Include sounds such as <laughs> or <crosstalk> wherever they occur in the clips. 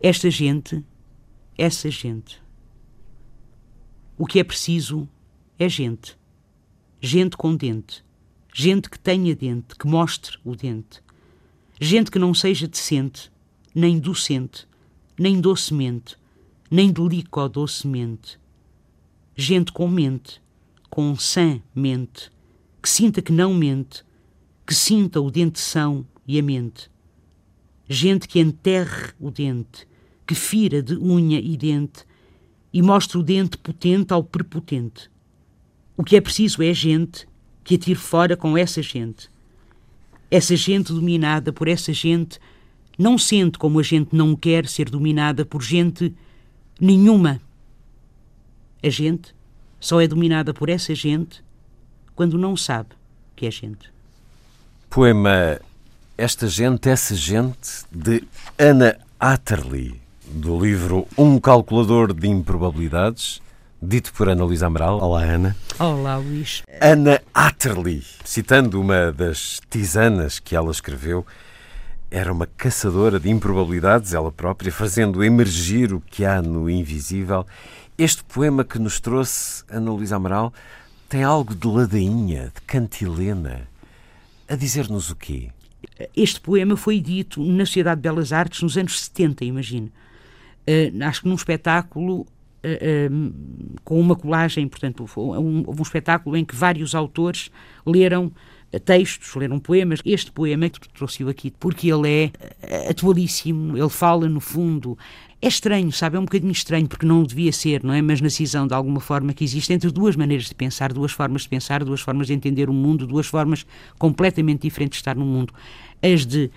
Esta gente, essa gente. O que é preciso é gente. Gente com dente. Gente que tenha dente, que mostre o dente. Gente que não seja decente, nem docente, nem docemente, nem delicó docemente. Gente com mente, com sã mente, que sinta que não mente, que sinta o dente são e a mente. Gente que enterre o dente, que fira de unha e dente e mostre o dente potente ao prepotente. O que é preciso é gente que atire fora com essa gente. Essa gente dominada por essa gente não sente como a gente não quer ser dominada por gente nenhuma. A gente só é dominada por essa gente quando não sabe que é gente. Poema Esta Gente, Essa Gente, de Ana Atterley do livro Um Calculador de Improbabilidades, dito por Ana Luísa Amaral. Olá, Ana. Olá, Luís. Ana Atterley, citando uma das tisanas que ela escreveu, era uma caçadora de improbabilidades, ela própria, fazendo emergir o que há no invisível. Este poema que nos trouxe Ana Luísa Amaral tem algo de ladainha, de cantilena. A dizer-nos o quê? Este poema foi dito na Sociedade de Belas Artes nos anos 70, imagino. Uh, acho que num espetáculo uh, uh, com uma colagem, portanto, um, um, espetáculo em que vários autores leram textos, leram poemas. Este poema que trouxe-o aqui, porque ele é atualíssimo, ele fala, no fundo, é estranho, sabe? É um bocadinho estranho, porque não devia ser, não é? Mas na cisão, de alguma forma, que existe entre duas maneiras de pensar, duas formas de pensar, duas formas de entender o mundo, duas formas completamente diferentes de estar no mundo. As de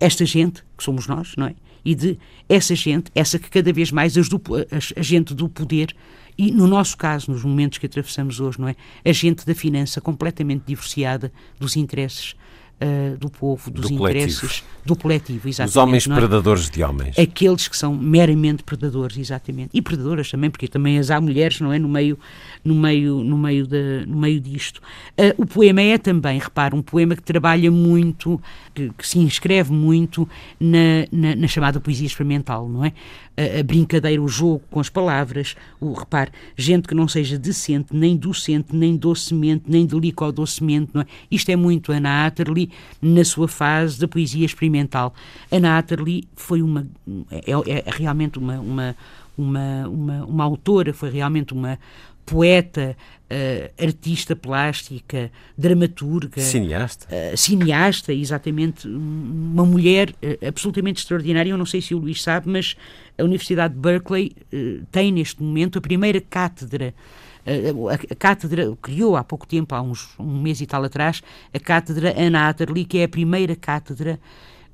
esta gente, que somos nós, não é? E de essa gente, essa que cada vez mais a gente do poder e no nosso caso, nos momentos que atravessamos hoje, não é? A gente da finança completamente divorciada dos interesses uh, do povo, dos do interesses coletivo. do coletivo, exatamente. Os homens é? predadores de homens. Aqueles que são meramente predadores, exatamente. E predadoras também, porque também as há mulheres, não é? No meio, no meio, no meio, de, no meio disto. Uh, o poema é também, repara, um poema que trabalha muito, que, que se inscreve muito na, na, na, chamada poesia experimental, não é? A, a, brincadeira, o jogo com as palavras, o repare, gente que não seja decente, nem docente, nem docemente, nem delicó docemente, não é? Isto é muito Ana Atterley na sua fase da poesia experimental. Anna Atterley foi uma é, é realmente uma, uma, uma, uma, uma autora, foi realmente uma poeta, uh, artista plástica, dramaturga, cineasta, uh, cineasta, exatamente, uma mulher uh, absolutamente extraordinária. Eu não sei se o Luís sabe, mas a Universidade de Berkeley tem neste momento a primeira cátedra a, cátedra criou há pouco tempo, há uns um mês e tal atrás, a cátedra Anna Atterley, que é a primeira cátedra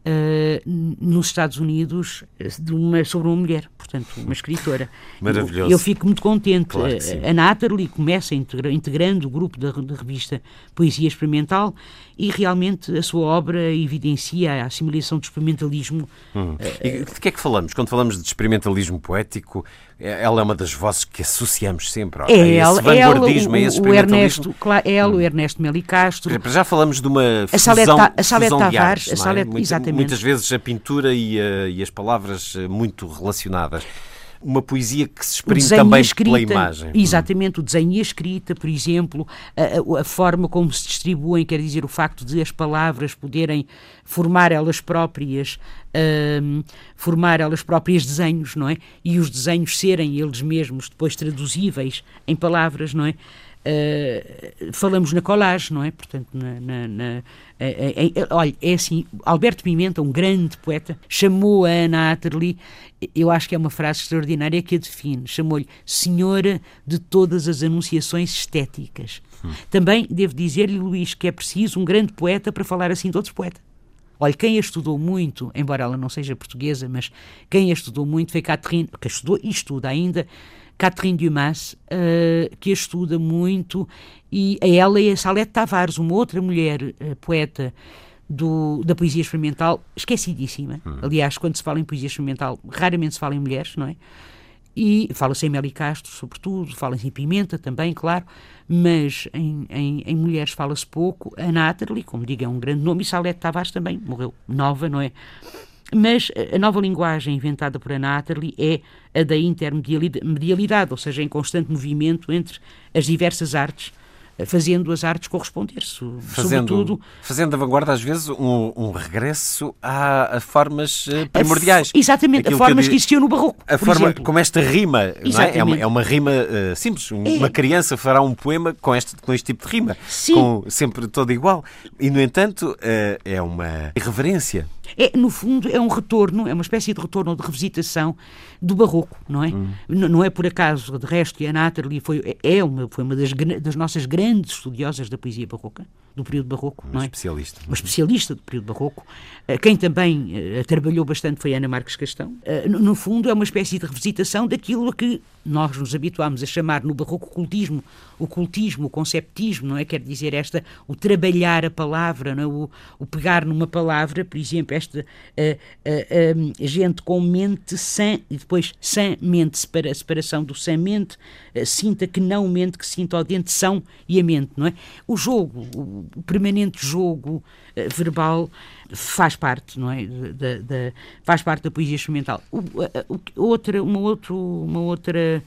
uh, nos Estados Unidos uma, sobre uma mulher, portanto, uma escritora. Maravilhoso. Eu, eu fico muito contente. Claro a Anna Atterley começa integra, integrando o grupo da, da revista Poesia Experimental e realmente a sua obra evidencia a assimilação do experimentalismo. Hum. E de que é que falamos? Quando falamos de experimentalismo poético, ela é uma das vozes que associamos sempre é, é ela, esse vanguardismo, ela, o, o, o Ernesto, claro, ela, hum. o Ernesto Meli Castro. Já falamos de uma a fusão, a Salete Tavares, a Salete, é? exatamente. Muitas vezes a pintura e, a, e as palavras eh, muito relacionadas uma poesia que se exprime também escrita, pela imagem. Exatamente, o desenho e a escrita, por exemplo, a, a, forma como se distribuem, quer dizer, o facto de as palavras poderem formar elas próprias, uh, formar elas próprias desenhos, não é? E os desenhos serem eles mesmos depois traduzíveis em palavras, não é? Uh, falamos na colagem, não é? Portanto, na, na, na é, é, olha, é assim, Alberto Pimenta, um grande poeta, chamou a Ana Atterley, eu acho que é uma frase extraordinária que a define, chamou-lhe senhora de todas as anunciações estéticas. Hum. Também devo dizer-lhe, Luís, que é preciso um grande poeta para falar assim de outros poetas. Olha, quem a estudou muito, embora ela não seja portuguesa, mas quem a estudou muito foi Catherine, que estudou e estuda ainda, Catherine Dumas, uh, que a estuda muito, e a ela e a Salete Tavares, uma outra mulher uh, poeta do, da poesia experimental, esquecidíssima. Uhum. Aliás, quando se fala em poesia experimental, raramente se fala em mulheres, não é? E fala-se em Meli Castro, sobretudo, fala-se em Pimenta também, claro, mas em, em, em mulheres fala-se pouco. A Nathalie, como digo, é um grande nome, e Salete Tavares também morreu nova, não é? Mas a nova linguagem inventada por Atterley é a da intermedialidade, ou seja, em constante movimento entre as diversas artes, fazendo as artes corresponder-se. Fazendo, sobretudo, fazendo a vanguarda, às vezes, um, um regresso a, a, formas eh, primordiais. A exatamente, a formas que, que, existiam no Barroco. A forma exemplo. como esta rima, é? É, uma, é? uma, rima uh, simples. É. Uma criança fará um poema com este, com este tipo de rima, Sim. com sempre todo igual. E, no entanto, uh, é uma irreverência. É, no fundo, é um retorno, é uma espécie de retorno ou de revisitação do barroco, não é? Hum. Não é por acaso, de resto, que a Nathalie foi, é uma, foi uma das, das nossas grandes estudiosas da poesia barroca do período barroco. Uma é? especialista. Uma especialista do período barroco. Eh, quem também uh, trabalhou bastante foi Ana Marques Castão. Uh, no, fundo, é uma espécie de revisitação daquilo a que nós nos habituámos a chamar no barroco cultismo, o cultismo, o conceptismo, não é? Quer dizer, esta, o trabalhar a palavra, é? o, o pegar numa palavra, por exemplo, esta uh, gente com mente sã e depois sã mente, separa, separação do sã mente, sinta que não mente, que sinta o dente são e a mente, não é? O jogo, o, o permanente jogo uh, verbal faz parte, não é? Da, da, faz parte da poesia experimental. Outra, uma, outro, uma outra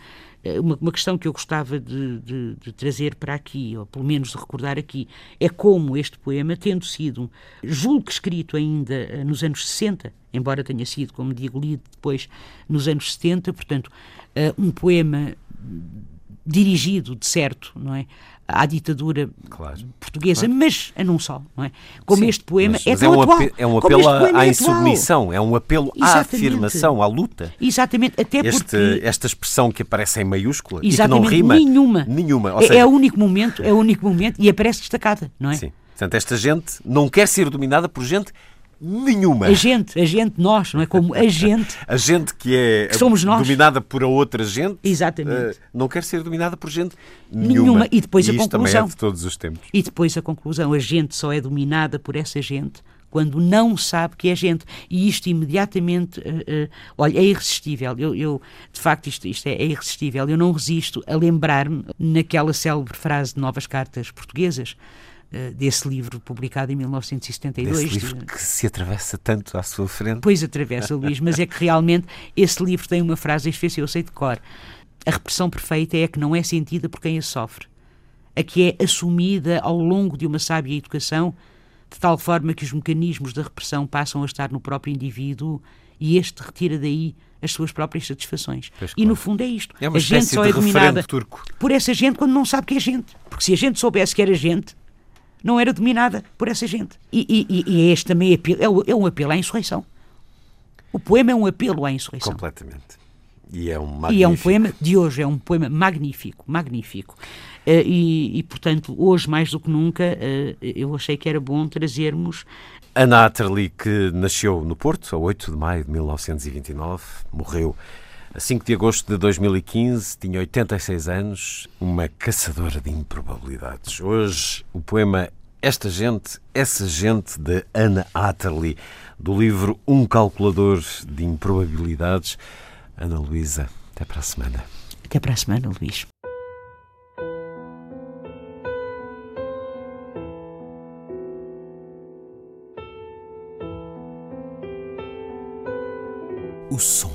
eh, uma, uma, questão que eu gostava de, de, de, trazer para aqui, ou pelo menos de recordar aqui, é como este poema, tendo sido, julgo que escrito ainda eh, nos anos 60, embora tenha sido, como digo, lido depois nos anos 70, portanto, um poema dirigido, de certo, não é? À ditadura claro, portuguesa, claro. mas a não só, não é? Como Sim, este poema mas, é mas tão é um atual. é um apelo à, é insubmissão, é um apelo Exatamente. à afirmação, à luta. Exatamente, até este, porque... Esta expressão que aparece em maiúscula Exatamente, e que não rima... nenhuma. Nenhuma. É, seja... é, o único momento, é o único momento e aparece destacada, não é? Sim. Portanto, esta gente não quer ser dominada por gente nenhuma. A gente, a gente, nós, não é? Como a gente. <laughs> a gente que é que somos nós. dominada por a outra gente. Exatamente. Uh, não quer ser dominada por gente nenhuma. nenhuma. E depois e a conclusão. também é de todos os tempos. E depois a conclusão. A gente só é dominada por essa gente quando não sabe que é gente. E isto imediatamente, uh, uh, olha, é irresistível. Eu, eu de facto, isto, isto é, é, irresistível. Eu não resisto a lembrar-me naquela célebre frase de Novas Cartas Portuguesas, desse livro publicado em 1972. Esse livro que se atravessa tanto à sua frente. Pois atravessa, Luís, mas é que realmente esse livro tem uma frase, este eu sei de cor. A repressão perfeita é a que não é sentida por quem a sofre, a que é assumida ao longo de uma sábia educação, de tal forma que os mecanismos da repressão passam a estar no próprio indivíduo e este retira daí as suas próprias satisfações. Pois, e claro. no fundo é isto. É a gente só é dominada turco. por essa gente quando não sabe que é gente. Porque se a gente soubesse que era gente, não era dominada por essa gente. E, e, e este também apelo, é, é um apelo à insurreição. O poema é um apelo à insurreição. Completamente. E é um magnífico. E é um poema de hoje, é um poema magnífico, magnífico. Uh, e, e, portanto, hoje mais do que nunca, uh, eu achei que era bom trazermos. Ana Atterley, que nasceu no Porto, a 8 de maio de 1929, morreu a 5 de agosto de 2015, tinha 86 anos, uma caçadora de improbabilidades. Hoje, o poema Esta Gente, Essa Gente, de Ana Atterley, do livro Um Calculador de Improbabilidades. Ana Luísa, até para a semana. Até para a semana, Luís. O som